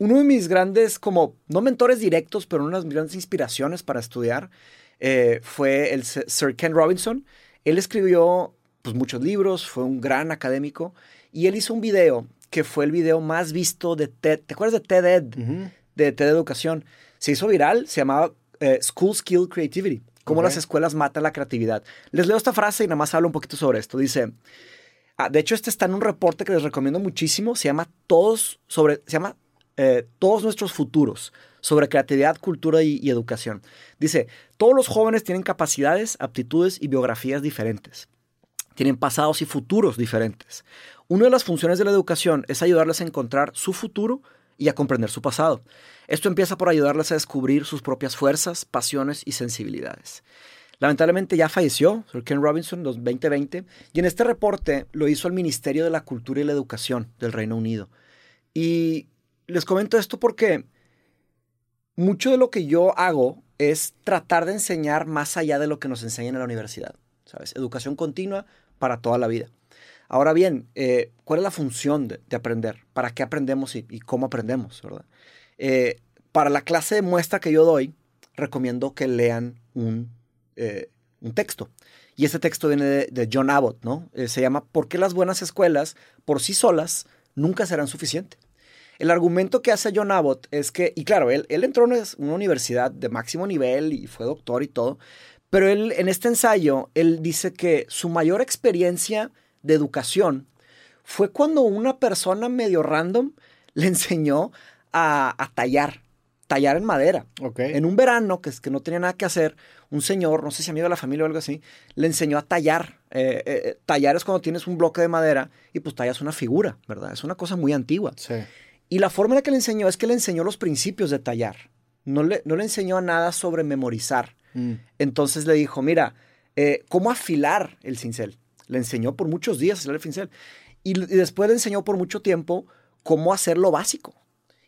uno de mis grandes, como, no mentores directos, pero una de mis grandes inspiraciones para estudiar eh, fue el Sir Ken Robinson. Él escribió pues, muchos libros, fue un gran académico y él hizo un video que fue el video más visto de TED. ¿Te acuerdas de TED Ed? De TED Educación. Se hizo viral, se llamaba eh, School Skill Creativity. Cómo las escuelas matan la creatividad. Les leo esta frase y nada más hablo un poquito sobre esto. Dice, ah, de hecho este está en un reporte que les recomiendo muchísimo. Se llama Todos sobre, se llama eh, Todos nuestros futuros sobre creatividad, cultura y, educación. Dice, todos los jóvenes tienen capacidades, aptitudes y biografías diferentes. Tienen pasados y futuros diferentes. Una de las funciones de la educación es ayudarles a encontrar su futuro y a comprender su pasado. Esto empieza por ayudarles a descubrir sus propias fuerzas, pasiones y sensibilidades. Lamentablemente ya falleció Sir Ken Robinson en 2020 y en este reporte lo hizo el Ministerio de la Cultura y la Educación del Reino Unido. Y les comento esto porque mucho de lo que yo hago es tratar de enseñar más allá de lo que nos enseñan en la universidad. ¿Sabes? Educación continua para toda la vida. Ahora bien, eh, ¿cuál es la función de, aprender? ¿Para qué aprendemos y, cómo aprendemos? ¿verdad? Eh, para la clase de muestra que yo doy, recomiendo que lean un, eh, un texto. Y ese texto viene de, John Abbott, ¿no? se llama ¿Por qué las buenas escuelas por sí solas nunca serán suficientes? El argumento que hace John Abbott es que, y claro, él, él entró en una universidad de máximo nivel y fue doctor y todo, pero él en este ensayo, él dice que su mayor experiencia de educación fue cuando una persona medio random le enseñó a, tallar, tallar en madera. En un verano, que, es que no tenía nada que hacer, un señor, no sé si amigo de la familia o algo así, le enseñó a tallar. Eh, eh, eh, tallar es cuando tienes un bloque de madera y pues tallas una figura, ¿verdad? Es una cosa muy antigua. Sí. Y la forma en la que le enseñó es que le enseñó los principios de tallar. No le, no le enseñó nada sobre memorizar. Mm. Entonces le dijo, mira, eh, ¿cómo afilar el cincel? Le enseñó por muchos días a afilar el cincel. Y, y, después le enseñó por mucho tiempo cómo hacer lo básico.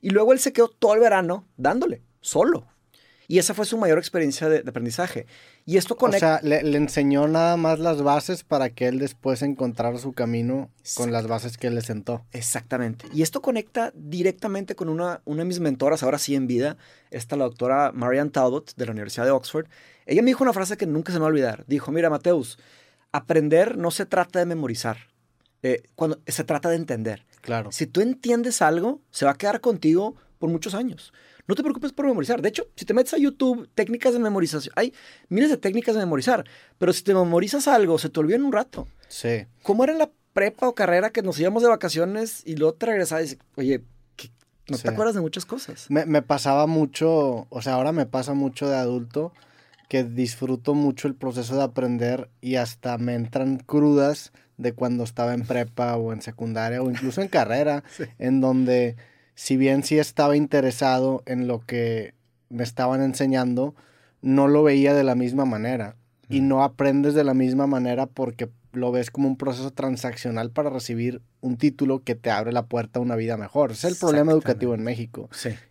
Y luego él se quedó todo el verano dándole, solo. Y esa fue su mayor experiencia de, aprendizaje. Y esto conecta... O sea, le, enseñó nada más las bases para que él después encontrara su camino con las bases que él le sentó. Exactamente. Y esto conecta directamente con una, una de mis mentoras, ahora sí en vida, esta la doctora Marianne Talbot de la Universidad de Oxford. Ella me dijo una frase que nunca se me va a olvidar. Dijo, mira, Mateus, aprender no se trata de memorizar. Eh, cuando se trata de entender. Claro. Si tú entiendes algo, se va a quedar contigo por muchos años. No te preocupes por memorizar. De hecho, si te metes a YouTube, técnicas de memorización, hay miles de técnicas de memorizar, pero si te memorizas algo, se te olvida en un rato. Sí. ¿Cómo era en la prepa o carrera que nos íbamos de vacaciones y luego te regresabas y dices, oye, no te acuerdas de muchas cosas? Me, me pasaba mucho, o sea, ahora me pasa mucho de adulto que disfruto mucho el proceso de aprender y hasta me entran crudas de cuando estaba en prepa o en secundaria o incluso en carrera, en donde si bien sí estaba interesado en lo que me estaban enseñando, no lo veía de la misma manera. Y no aprendes de la misma manera porque lo ves como un proceso transaccional para recibir un título que te abre la puerta a una vida mejor. Es el problema educativo en México,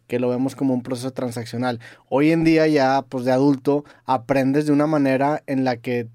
que lo vemos como un proceso transaccional. Hoy en día ya, pues de adulto, aprendes de una manera en la que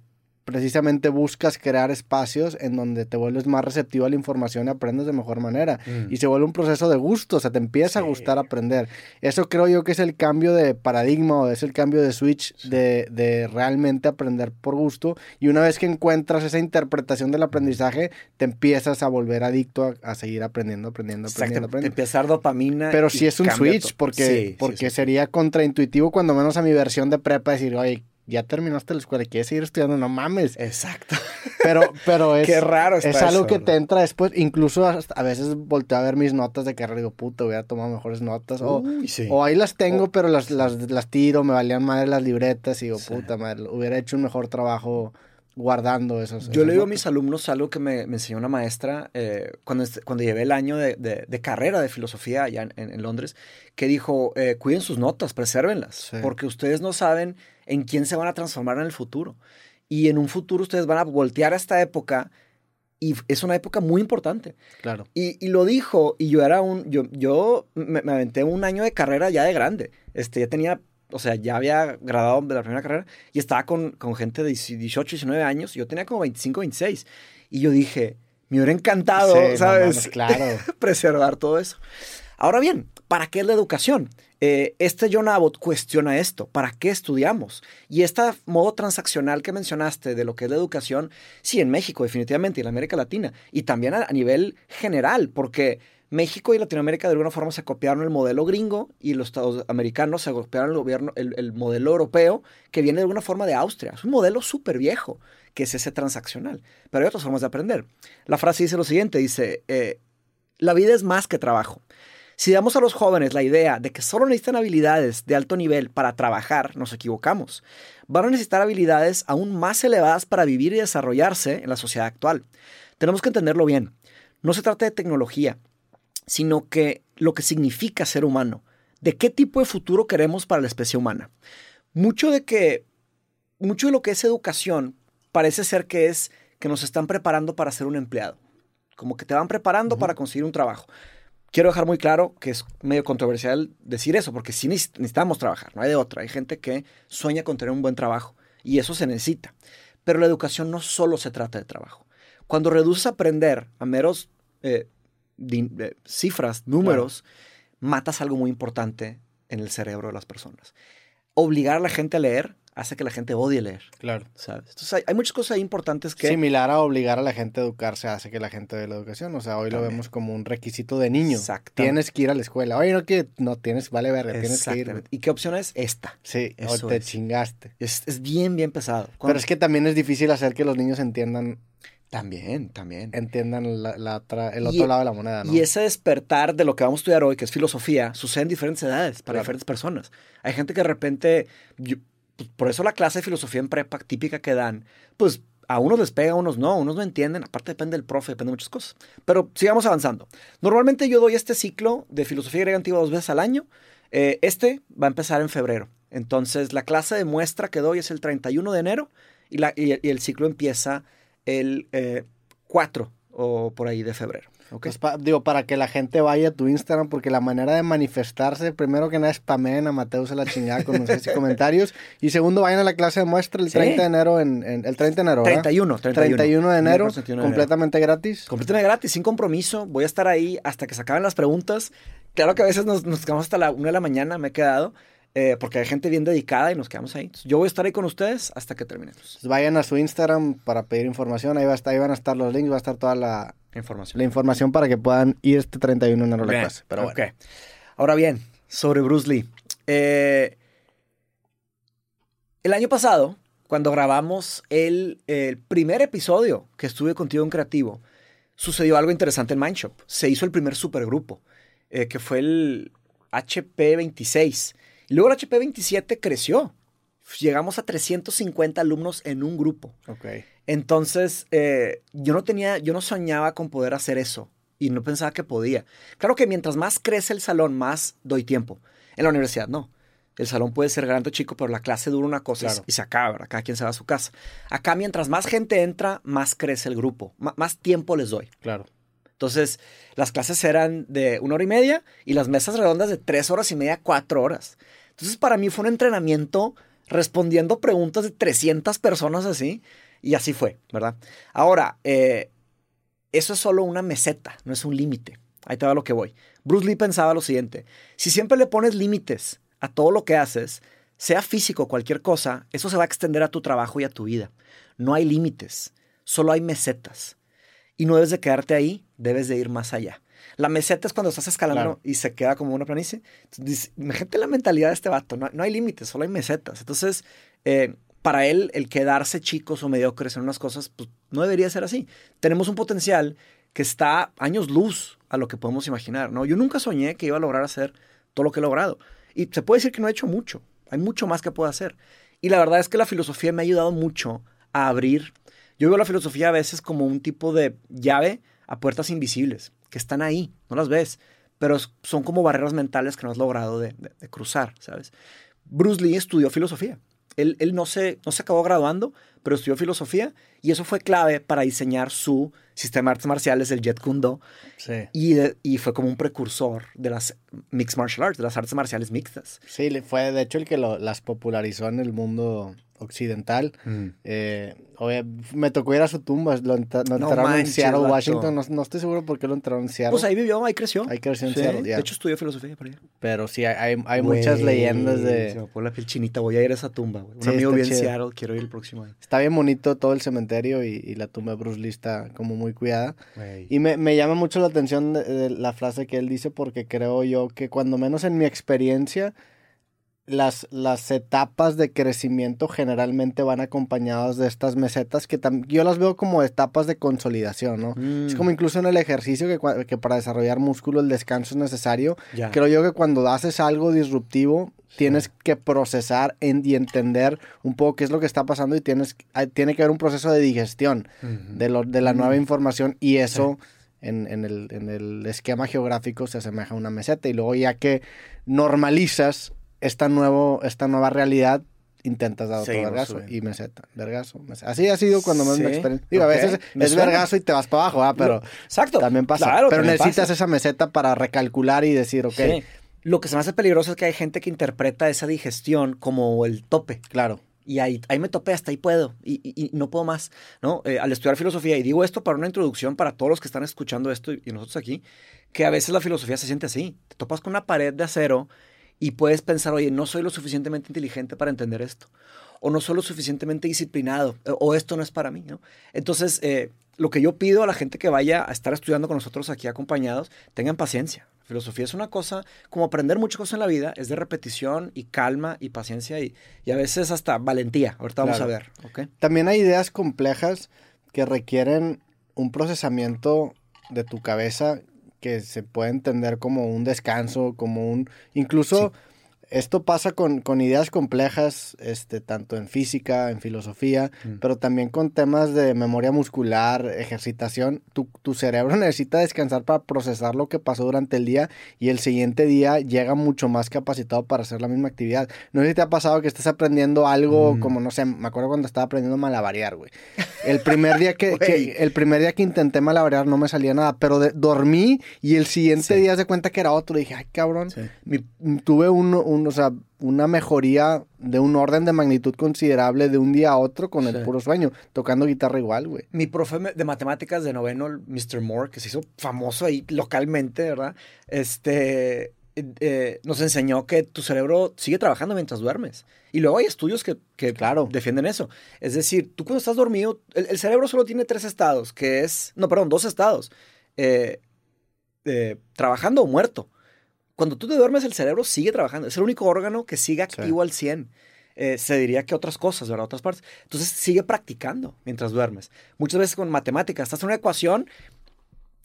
precisamente buscas crear espacios en donde te vuelves más receptivo a la información y aprendes de mejor manera. Mm. Y se vuelve un proceso de gusto, o sea, te empieza a gustar aprender. Eso creo yo que es el cambio de paradigma o es el cambio de switch de, de, realmente aprender por gusto. Y una vez que encuentras esa interpretación del aprendizaje, te empiezas a volver adicto a, seguir aprendiendo, aprendiendo, aprendiendo. aprendiendo. Empezar dopamina. Pero si es un switch, porque, porque sería contraintuitivo cuando menos a mi versión de prepa decir, oye, ya terminaste la escuela y quieres seguir estudiando, no mames. Exacto. Pero, pero es. Qué raro Es algo que te entra después. Incluso a veces volteo a ver mis notas de carrera y digo, puta, hubiera tomado mejores notas. O, o ahí las tengo, pero las, las, las, tiro, me valían madre las libretas y digo, puta madre, hubiera hecho un mejor trabajo guardando esos. Yo le digo a mis alumnos algo que me, me enseñó una maestra eh, cuando, cuando llevé el año de, de, carrera de filosofía allá en, en, Londres, que dijo, eh, cuiden sus notas, presérvenlas, porque ustedes no saben en quién se van a transformar en el futuro. Y en un futuro ustedes van a voltear a esta época y es una época muy importante. Claro. Y, y lo dijo, y yo era un, yo, yo me, aventé un año de carrera ya de grande. Este, ya tenía, o sea, ya había graduado de la primera carrera y estaba con, con gente de 18, 19 años. yo tenía como 25, 26. Y yo dije, me hubiera encantado, ¿sabes? claro. preservar todo eso. Ahora bien, ¿para qué es la educación? Eh, este John Abbott cuestiona esto, ¿para qué estudiamos? Y este modo transaccional que mencionaste de lo que es la educación, sí, en México definitivamente, y en América Latina, y también a, nivel general, porque México y Latinoamérica de alguna forma se copiaron el modelo gringo y los Estados americanos se copiaron el, gobierno, el, modelo europeo que viene de alguna forma de Austria. Es un modelo súper viejo, que es ese transaccional. Pero hay otras formas de aprender. La frase dice lo siguiente, dice, eh, la vida es más que trabajo. Si damos a los jóvenes la idea de que solo necesitan habilidades de alto nivel para trabajar, nos equivocamos. Van a necesitar habilidades aún más elevadas para vivir y desarrollarse en la sociedad actual. Tenemos que entenderlo bien. No se trata de tecnología, sino que lo que significa ser humano, de qué tipo de futuro queremos para la especie humana. Mucho de que mucho de lo que es educación parece ser que es que nos están preparando para ser un empleado, como que te van preparando para conseguir un trabajo. Quiero dejar muy claro que es medio controversial decir eso, porque sí necesitamos trabajar, no hay de otra. Hay gente que sueña con tener un buen trabajo y eso se necesita. Pero la educación no solo se trata de trabajo. Cuando reduces aprender a meros eh, cifras, números, matas algo muy importante en el cerebro de las personas. Obligar a la gente a leer hace que la gente odie leer. Claro. ¿sabes? Entonces hay, muchas cosas importantes que... Similar a obligar a la gente a educarse hace que la gente dé la educación. O sea, hoy lo vemos como un requisito de niño. Exacto. Tienes que ir a la escuela. Oye, no que no tienes, vale verga, tienes que ir. ¿Y qué opción es? Esta. Sí, o te chingaste. Es, es, bien, bien pesado. Pero es que también es difícil hacer que los niños entiendan también, también. Entiendan la, el otro lado de la moneda, ¿no? Y ese despertar de lo que vamos a estudiar hoy, que es filosofía, sucede en diferentes edades, para diferentes personas. Hay gente que de repente, pues, por eso la clase de filosofía en prepa típica que dan, pues a unos les pega, a unos no, a unos no entienden, aparte depende del profe, depende de muchas cosas. Pero sigamos avanzando. Normalmente yo doy este ciclo de filosofía griega antigua dos veces al año. Eh, este va a empezar en febrero. Entonces la clase de muestra que doy es el 31 de enero y, la, y el ciclo empieza el 4 eh, o por ahí de febrero. Okay. Pues digo, para que la gente vaya a tu Instagram, porque la manera de manifestarse, primero que nada, spamen a Mateus a la chingada con y comentarios. Y segundo, vayan a la clase de muestra el 30 de enero, en, el 30 de enero, 31, 31, 31 de enero, completamente gratis. Completamente gratis, sin compromiso. Voy a estar ahí hasta que se acaben las preguntas. Claro que a veces nos, nos quedamos hasta la 1 de la mañana, me he quedado. Eh, porque hay gente bien dedicada y nos quedamos ahí. yo voy a estar ahí con ustedes hasta que terminemos. Vayan a su Instagram para pedir información. Ahí, va a estar, ahí van a estar los links, va a estar toda la información, la información para que puedan ir este 31 de enero a la clase. Pero bueno. Ahora bien, sobre Bruce Lee. Eh, el año pasado, cuando grabamos el, el, primer episodio que estuve contigo en Creativo, sucedió algo interesante en Mindshop. Se hizo el primer supergrupo, eh, que fue el HP26. Y luego el HP27 creció. Llegamos a 350 alumnos en un grupo. Okay. Entonces, eh, yo no tenía, yo no soñaba con poder hacer eso y no pensaba que podía. Claro que mientras más crece el salón, más doy tiempo. En la universidad no. El salón puede ser grande o chico, pero la clase dura una cosa y se acaba, ¿verdad? Cada quien se va a su casa. Acá, mientras más gente entra, más crece el grupo. más tiempo les doy. Claro. Entonces, las clases eran de una hora y media y las mesas redondas de tres horas y media, cuatro horas. Entonces, para mí fue un entrenamiento respondiendo preguntas de 300 personas así. Y así fue, ¿verdad? Ahora, eh, eso es solo una meseta, no es un límite. Ahí te va lo que voy. Bruce Lee pensaba lo siguiente, si siempre le pones límites a todo lo que haces, sea físico cualquier cosa, eso se va a extender a tu trabajo y a tu vida. No hay límites, solo hay mesetas. Y no debes de quedarte ahí, debes de ir más allá. La meseta es cuando estás escalando y se queda como una planicie. Entonces, imagínate la mentalidad de este vato. No, hay límites, solo hay mesetas. Entonces, eh, para él, el quedarse chicos o mediocres en unas cosas, pues no debería ser así. Tenemos un potencial que está años luz a lo que podemos imaginar, ¿no? Yo nunca soñé que iba a lograr hacer todo lo que he logrado. Y se puede decir que no he hecho mucho. Hay mucho más que puedo hacer. Y la verdad es que la filosofía me ha ayudado mucho a abrir yo veo la filosofía a veces como un tipo de llave a puertas invisibles, que están ahí, no las ves, pero son como barreras mentales que no has logrado de, cruzar, ¿sabes? Bruce Lee estudió filosofía. Él, él, no, se, no se acabó graduando, pero estudió filosofía y eso fue clave para diseñar su sistema de artes marciales, el Jet Kundo. Sí. Y, y, fue como un precursor de las Mixed Martial Arts, de las artes marciales mixtas. Sí, fue de hecho el que lo, las popularizó en el mundo occidental. Mm. Eh, me tocó ir a su tumba, lo, enta- lo No enterraron en Seattle, vato. Washington. No, no estoy seguro por qué lo enterraron en Seattle. Pues ahí vivió, ahí creció. Ahí creció en Sí, Seattle. De hecho, estudió filosofía por allá. Pero sí, hay, muchas leyendas Se de... me pone la piel chinita. Voy a ir a esa tumba, güey. Un Sí, amigo vive en. Seattle. Quiero ir el próximo año. Está bien bonito todo el cementerio y, y la tumba de Bruce Lee está como muy cuidada. Y me, me llama mucho la atención de- de la frase que él dice porque creo yo que cuando menos en mi experiencia, las, las etapas de crecimiento generalmente van acompañadas de estas mesetas que yo las veo como etapas de consolidación, ¿no? Mm, Es como incluso en el ejercicio que, que para desarrollar músculo el descanso es necesario. Creo yo que cuando haces algo disruptivo, tienes que procesar en- y entender un poco qué es lo que está pasando y tienes, tiene que haber un proceso de digestión de, lo- de la nueva Mm. información y eso en, en el, en el esquema geográfico se asemeja a una meseta y luego ya que normalizas esta, nuevo, esta nueva realidad intentas dar otro Seguimos vergazo subiendo. y meseta, vergazo, meseta. Así ha sido cuando me Sí, experiencia. Digo, a veces me es suena. vergazo y te vas para abajo, ah, pero Exacto. también pasa. Claro, pero también necesitas pasa. esa meseta para recalcular y decir, ok, Sí. Lo que se me hace peligroso es que hay gente que interpreta esa digestión como el tope. claro, Y ahí, ahí me topé, hasta ahí puedo. Y, y- y no puedo más. ¿no? Eh, al estudiar filosofía, y digo esto para una introducción para todos los que están escuchando esto y, y nosotros aquí, que a veces la filosofía se siente así. Te topas con una pared de acero y puedes pensar, oye, no soy lo suficientemente inteligente para entender esto. O no soy lo suficientemente disciplinado. eh, O esto no es para mí. ¿no? Entonces, eh, lo que yo pido a la gente que vaya a estar estudiando con nosotros aquí acompañados, tengan paciencia. Filosofía es una cosa, como aprender muchas cosas en la vida, es de repetición y calma y paciencia y, y a veces hasta valentía. Ahorita vamos Claro. a ver. También hay ideas complejas que requieren un procesamiento de tu cabeza que se puede entender como un descanso, como un... Incluso esto pasa con, con ideas complejas, este, tanto en física, en filosofía, Mm. pero también con temas de memoria muscular, ejercitación. Tu, tu cerebro necesita descansar para procesar lo que pasó durante el día y el siguiente día llega mucho más capacitado para hacer la misma actividad. No sé si te ha pasado que estás aprendiendo algo Mm. como, no sé, me acuerdo cuando estaba aprendiendo a malabarear, güey. El primer día que, el primer día que intenté malabarear no me salía nada, pero de- dormí y el siguiente Sí. día se cuenta que era otro. dije, ay, cabrón. Sí. Mi- tuve un, un- o sea, una mejoría de un orden de magnitud considerable de un día a otro con el Sí. puro sueño, tocando guitarra igual, güey. Mi profe de matemáticas de noveno, el Mr. Moore, que se hizo famoso ahí localmente, ¿verdad? Este, eh, eh, nos enseñó que tu cerebro sigue trabajando mientras duermes. Y luego hay estudios que, que Claro. defienden eso. Es decir, tú cuando estás dormido, el, el cerebro solo tiene tres estados, que es, no, perdón, dos estados. Eh, eh, trabajando o muerto. Cuando tú te duermes, el cerebro sigue trabajando. Es el único órgano que sigue activo al 100. Eh, se diría que otras cosas, ¿verdad? Otras partes. Entonces sigue practicando mientras duermes. Muchas veces con matemáticas, estás en una ecuación,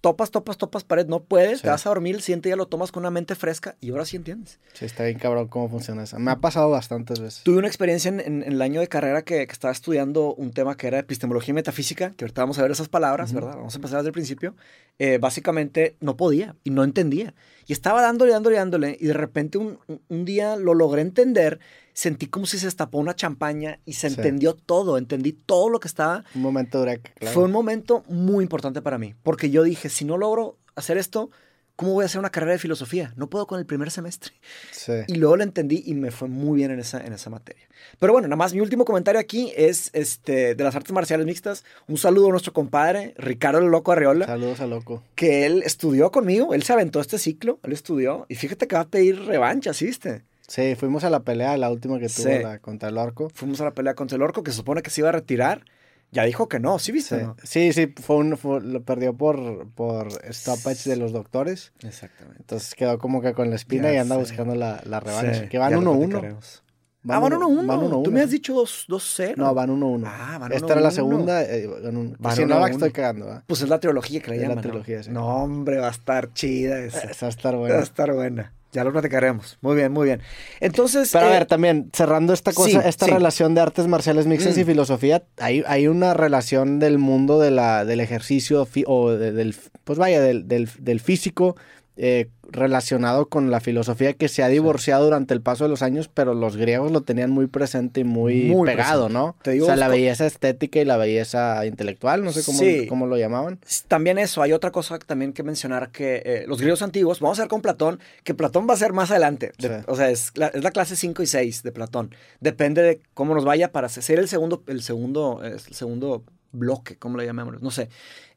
topas, topas, topas pared, no puedes, Sí. te vas a dormir, el siguiente día lo tomas con una mente fresca y ahora sí entiendes. Sí, está bien cabrón cómo funciona eso. Me ha pasado bastantes veces. Tuve una experiencia en, en- en el año de carrera que, que estaba estudiando un tema que era epistemología y metafísica, que ahorita vamos a ver esas palabras. ¿verdad? Vamos a empezar desde el principio. Eh, básicamente no podía y no entendía. Y estaba dándole, dándole, dándole, y de repente un día lo logré entender, sentí como si se destapó una champaña y se Sí. entendió todo, entendí todo lo que estaba. Un momento eureka, claro. Fue un momento muy importante para mí, porque yo dije, si no logro hacer esto, ¿cómo voy a hacer una carrera de filosofía? No puedo con el primer semestre. Sí. Y luego lo entendí y me fue muy bien en esa, en esa materia. Pero bueno, nada más mi último comentario aquí es este, de las artes marciales mixtas. Un saludo a nuestro compadre, Ricardo el Loco Arreola, Saludos a loco. que él estudió conmigo, él se aventó este ciclo, él estudió, y fíjate que va a pedir revancha, ¿sí viste? Sí, fuimos a la pelea, la última que tuvo Sí. la, contra el orco. Fuimos a la pelea contra el orco, que se supone que se iba a retirar. Ya dijo que no, ¿sí viste? Sí, no? sí, sí, fue un, fue- lo perdió por, por stoppage de los doctores. Exactamente. Entonces quedó como que con la espina Ya y anda sé. buscando la, la revancha. Sí, que van ya lo 1-1. platicaremos. Ah, van 1-1. Tú me has dicho 2-0. No, van 1-1. Ah, van Esta era la 1-1. segunda. eh, van Van si no la 1-1. estoy cagando, ¿verdad? Pues es la trilogía que le Es la llaman. ¿no? trilogía, sí. No, hombre, va a estar chida esa. Esa va a estar Va a buena. estar buena. Ya lo platicaremos. Muy bien, muy bien. Entonces. Pero a eh, ver, también, cerrando esta cosa, sí, esta sí. relación de artes marciales mixtas y Mm. filosofía, hay, hay una relación del mundo de la, del ejercicio fi- o de- del, pues vaya, del, del, del físico eh, relacionado con la filosofía que se ha divorciado durante el paso de los años, pero los griegos lo tenían muy presente y muy, pegado, ¿no? o sea, la belleza estética y la belleza intelectual, no sé cómo, cómo lo llamaban. También eso, hay otra cosa también que mencionar que eh, los griegos antiguos, vamos a ver con Platón, que Platón va a ser más adelante, o sea, es la, es la clase 5 y 6 de Platón, depende de cómo nos vaya para ser el segundo, el segundo, el segundo bloque, ¿cómo le llamamos? No sé.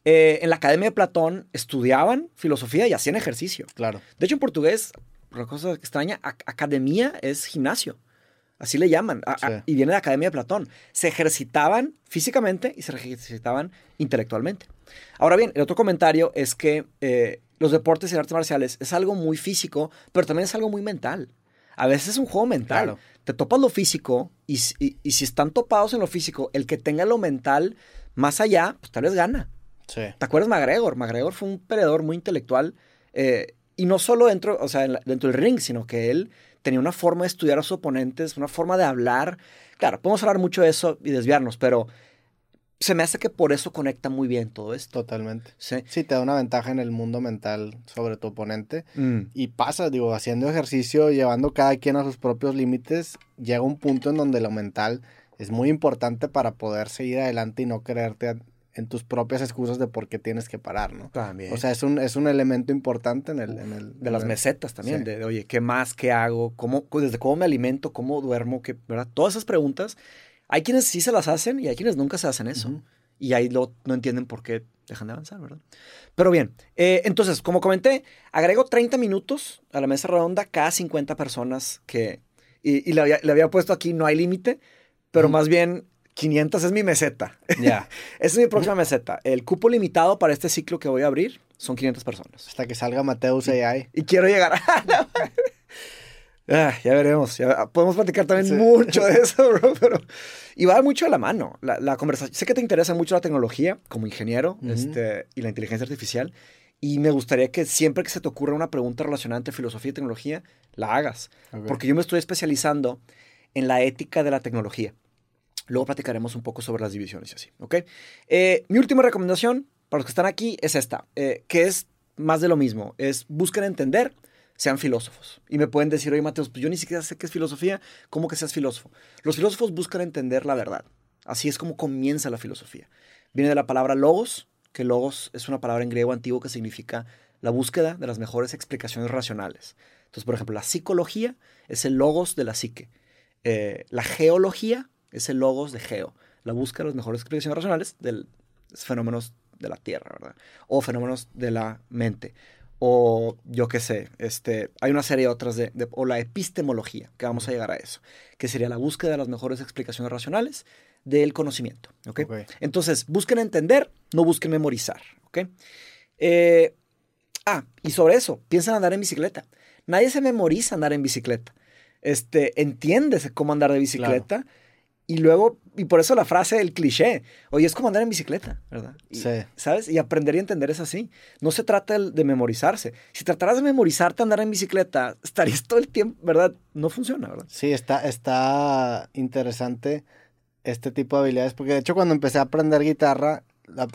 Eh, en la Academia de Platón estudiaban filosofía y hacían ejercicio. Claro. De hecho, en portugués, una cosa extraña, academia es gimnasio. Así le llaman. y viene de Academia de Platón. Se ejercitaban físicamente y se ejercitaban intelectualmente. Ahora bien, el otro comentario es que eh, los deportes y artes marciales es algo muy físico, pero también es algo muy mental. A veces es un juego mental. Te topas lo físico y, y, si están topados en lo físico, el que tenga lo mental más allá, pues tal vez gana. ¿Te acuerdas McGregor? McGregor fue un peleador muy intelectual eh, y no solo dentro, o sea, dentro del ring, sino que él tenía una forma de estudiar a sus oponentes, una forma de hablar. Claro, podemos hablar mucho de eso y desviarnos, pero se me hace que por eso conecta muy bien todo esto. Totalmente. Sí. Sí, te da una ventaja en el mundo mental sobre tu oponente. Mm. Y pasa, digo, haciendo ejercicio, llevando cada quien a sus propios límites, llega un punto en donde lo mental es muy importante para poder seguir adelante y no creerte en tus propias excusas de por qué tienes que parar, ¿no? También. O sea, es un, es un elemento importante en el... En el de las mesetas también, de, oye, ¿qué más? ¿Qué hago? ¿Cómo, desde cómo me alimento? ¿Cómo duermo? ¿Qué, ¿verdad? Todas esas preguntas, hay quienes sí se las hacen y hay quienes nunca se hacen eso. Y ahí lo, no entienden por qué dejan de avanzar, ¿verdad? Pero bien, eh, entonces, como comenté, agrego 30 minutos a la mesa redonda cada 50 personas que... Y, le, había, le había puesto aquí, no hay límite, pero más bien 500 es mi meseta. Ya. Esa es mi próxima meseta. El cupo limitado para este ciclo que voy a abrir son 500 personas. Hasta que salga Mateus AI. Y, quiero llegar a... Ah, ya veremos. podemos platicar también mucho de eso, bro. Pero, y va mucho de la mano. La, conversación. Sé que te interesa mucho la tecnología como ingeniero este, y la inteligencia artificial. Y me gustaría que siempre que se te ocurra una pregunta relacionada entre filosofía y tecnología, la hagas. Porque yo me estoy especializando en la ética de la tecnología. Luego platicaremos un poco sobre las divisiones y así, ¿ok? Eh, mi última recomendación para los que están aquí es esta, eh, que es más de lo mismo, es busquen entender, sean filósofos. Y me pueden decir, oye Mateos, pues yo ni siquiera sé qué es filosofía, ¿cómo que seas filósofo? Los filósofos buscan entender la verdad. Así es como comienza la filosofía. Viene de la palabra logos, que logos es una palabra en griego antiguo que significa la búsqueda de las mejores explicaciones racionales. Entonces, por ejemplo, la psicología es el logos de la psique. Eh, la geología es el logos de Geo, la búsqueda de las mejores explicaciones racionales de los fenómenos de la Tierra, ¿verdad? O fenómenos de la mente. O yo qué sé, este, hay una serie de otras de, o la epistemología, que vamos a llegar a eso, que sería la búsqueda de las mejores explicaciones racionales del conocimiento, ¿ok? Entonces, busquen entender, no busquen memorizar, ¿ok? Eh, ah, y sobre eso, piensan andar en bicicleta. Nadie se memoriza andar en bicicleta. Este, entiendes cómo andar de bicicleta. Y luego, y por eso la frase, el cliché, oye, es como andar en bicicleta, ¿verdad? sí. ¿Sabes? Y aprender y entender es así. No se trata de memorizarse. Si trataras de memorizarte andar en bicicleta, estarías todo el tiempo, ¿verdad? No funciona, ¿verdad? Sí, está, está interesante este tipo de habilidades, porque de hecho cuando empecé a aprender guitarra,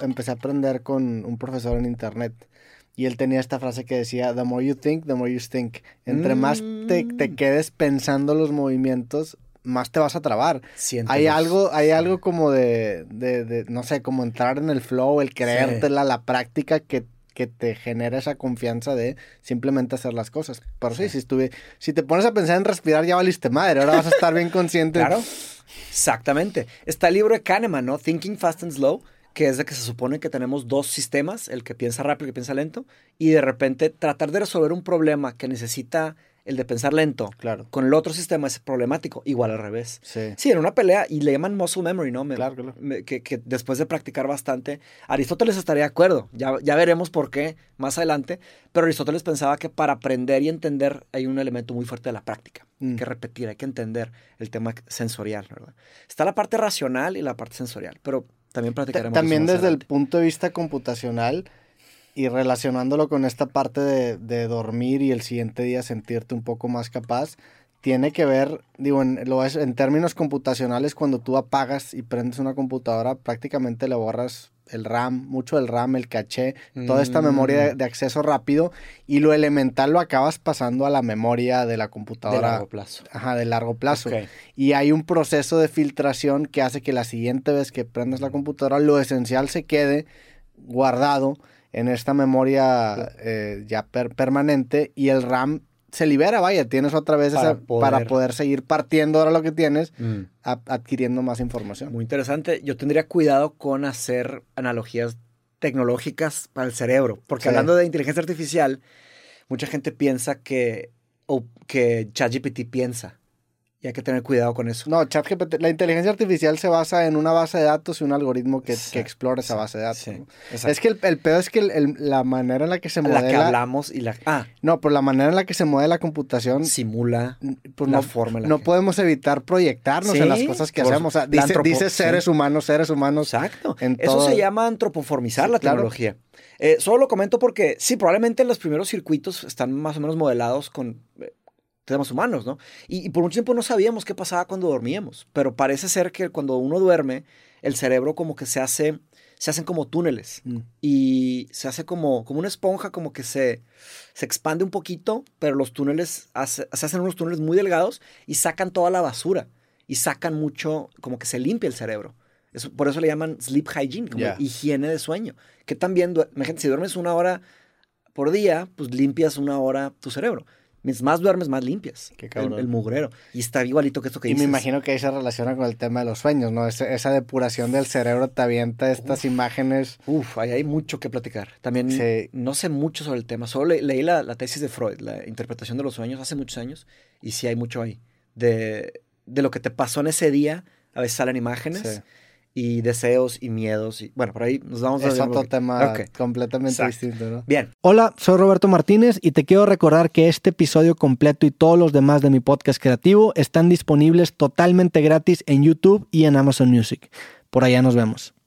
empecé a aprender con un profesor en internet. Y él tenía esta frase que decía, the more you think, the more you think. Entre más te, te, mm. quedes pensando los movimientos, más te vas a trabar. Hay algo, hay algo como de, de, no sé, como entrar en el flow, el creértela, la práctica que, que, te genera esa confianza de simplemente hacer las cosas. Pero sí, si estuve, si te pones a pensar en respirar, ya valiste madre, ahora vas a estar bien consciente. claro, exactamente. Está el libro de Kahneman, ¿no? Thinking Fast and Slow que es de que se supone que tenemos dos sistemas, el que piensa rápido y el que piensa lento, y de repente tratar de resolver un problema que necesita el de pensar lento. Claro. Con el otro sistema es problemático, igual al revés. Sí. Sí, en una pelea, y le llaman muscle memory, ¿no? claro, claro. que, que, después de practicar bastante, Aristóteles estaría de acuerdo, ya, ya veremos por qué más adelante, pero Aristóteles pensaba que para aprender y entender hay un elemento muy fuerte de la práctica. Hay mm. que repetir, hay que entender el tema sensorial, ¿verdad? Está la parte racional y la parte sensorial, pero también practicaremos. También desde el punto de vista computacional, y relacionándolo con esta parte de, dormir y el siguiente día sentirte un poco más capaz, tiene que ver, digo, en, lo es, en términos computacionales, cuando tú apagas y prendes una computadora, prácticamente le borras el RAM, mucho del RAM, el caché, toda esta Mm. memoria de, de acceso rápido y lo elemental lo acabas pasando a la memoria de la De computadora. largo plazo. Ajá, de largo plazo. Y hay un proceso de filtración que hace que la siguiente vez que prendas la computadora, lo esencial se quede guardado en esta memoria eh, ya per- permanente y el RAM se libera, vaya, tienes otra vez Para esa- para poder- poder seguir partiendo ahora lo que tienes, Mm. adquiriendo más información. Muy interesante. Yo tendría cuidado con hacer analogías tecnológicas para el cerebro, porque Sí. hablando de inteligencia artificial, mucha gente piensa que, o que ChatGPT piensa. Y hay que tener cuidado con eso. No, ChatGPT, la inteligencia artificial se basa en una base de datos y un algoritmo que, que explora esa base de datos. Sí. Es que el, el pedo es que el- el- la manera en la que se la modela... que hablamos y la... Ah, No, pero la manera en la que se modela la computación simula pues la no, forma la no que- podemos evitar proyectarnos Sí, en las cosas que por hacemos. O sea, la dice, antropo- dice seres sí. humanos, seres humanos. Exacto. en Eso se llama antropoformizar la claro. tecnología. Eh, solo lo comento porque sí, probablemente los primeros circuitos están más o menos modelados con temas humanos, ¿no? Y, y por mucho tiempo no sabíamos qué pasaba cuando dormíamos, pero parece ser que cuando uno duerme, el cerebro como que se hace, se hacen como túneles Mm. y se hace como, como una esponja, como que se, se expande un poquito, pero los túneles, hace- se hacen unos túneles muy delgados y sacan toda la basura y sacan mucho, como que se limpia el cerebro. Eso, por eso le llaman sleep hygiene, como higiene de sueño. Que también, imagínate, si duermes una hora por día, pues limpias una hora tu cerebro. Mientras más duermes, más limpias Qué el, el mugrero. Y está igualito que esto que Y me dices. imagino que ahí se relaciona con el tema de los sueños, ¿no? Esa depuración del cerebro te avienta estas imágenes. Uf, ahí hay mucho que platicar. También Sí. no sé mucho sobre el tema. Solo le- leí la, la tesis de Freud, la interpretación de los sueños, hace muchos años. Y sí hay mucho ahí. De, de lo que te pasó en ese día. A veces salen imágenes. Sí. Y deseos y miedos. Y, bueno, por ahí nos vamos Es a otro tema completamente Exacto. distinto, ¿no? Bien. Hola, soy Roberto Martínez y te quiero recordar que este episodio completo y todos los demás de mi podcast creativo están disponibles totalmente gratis en YouTube y en Amazon Music. Por allá nos vemos.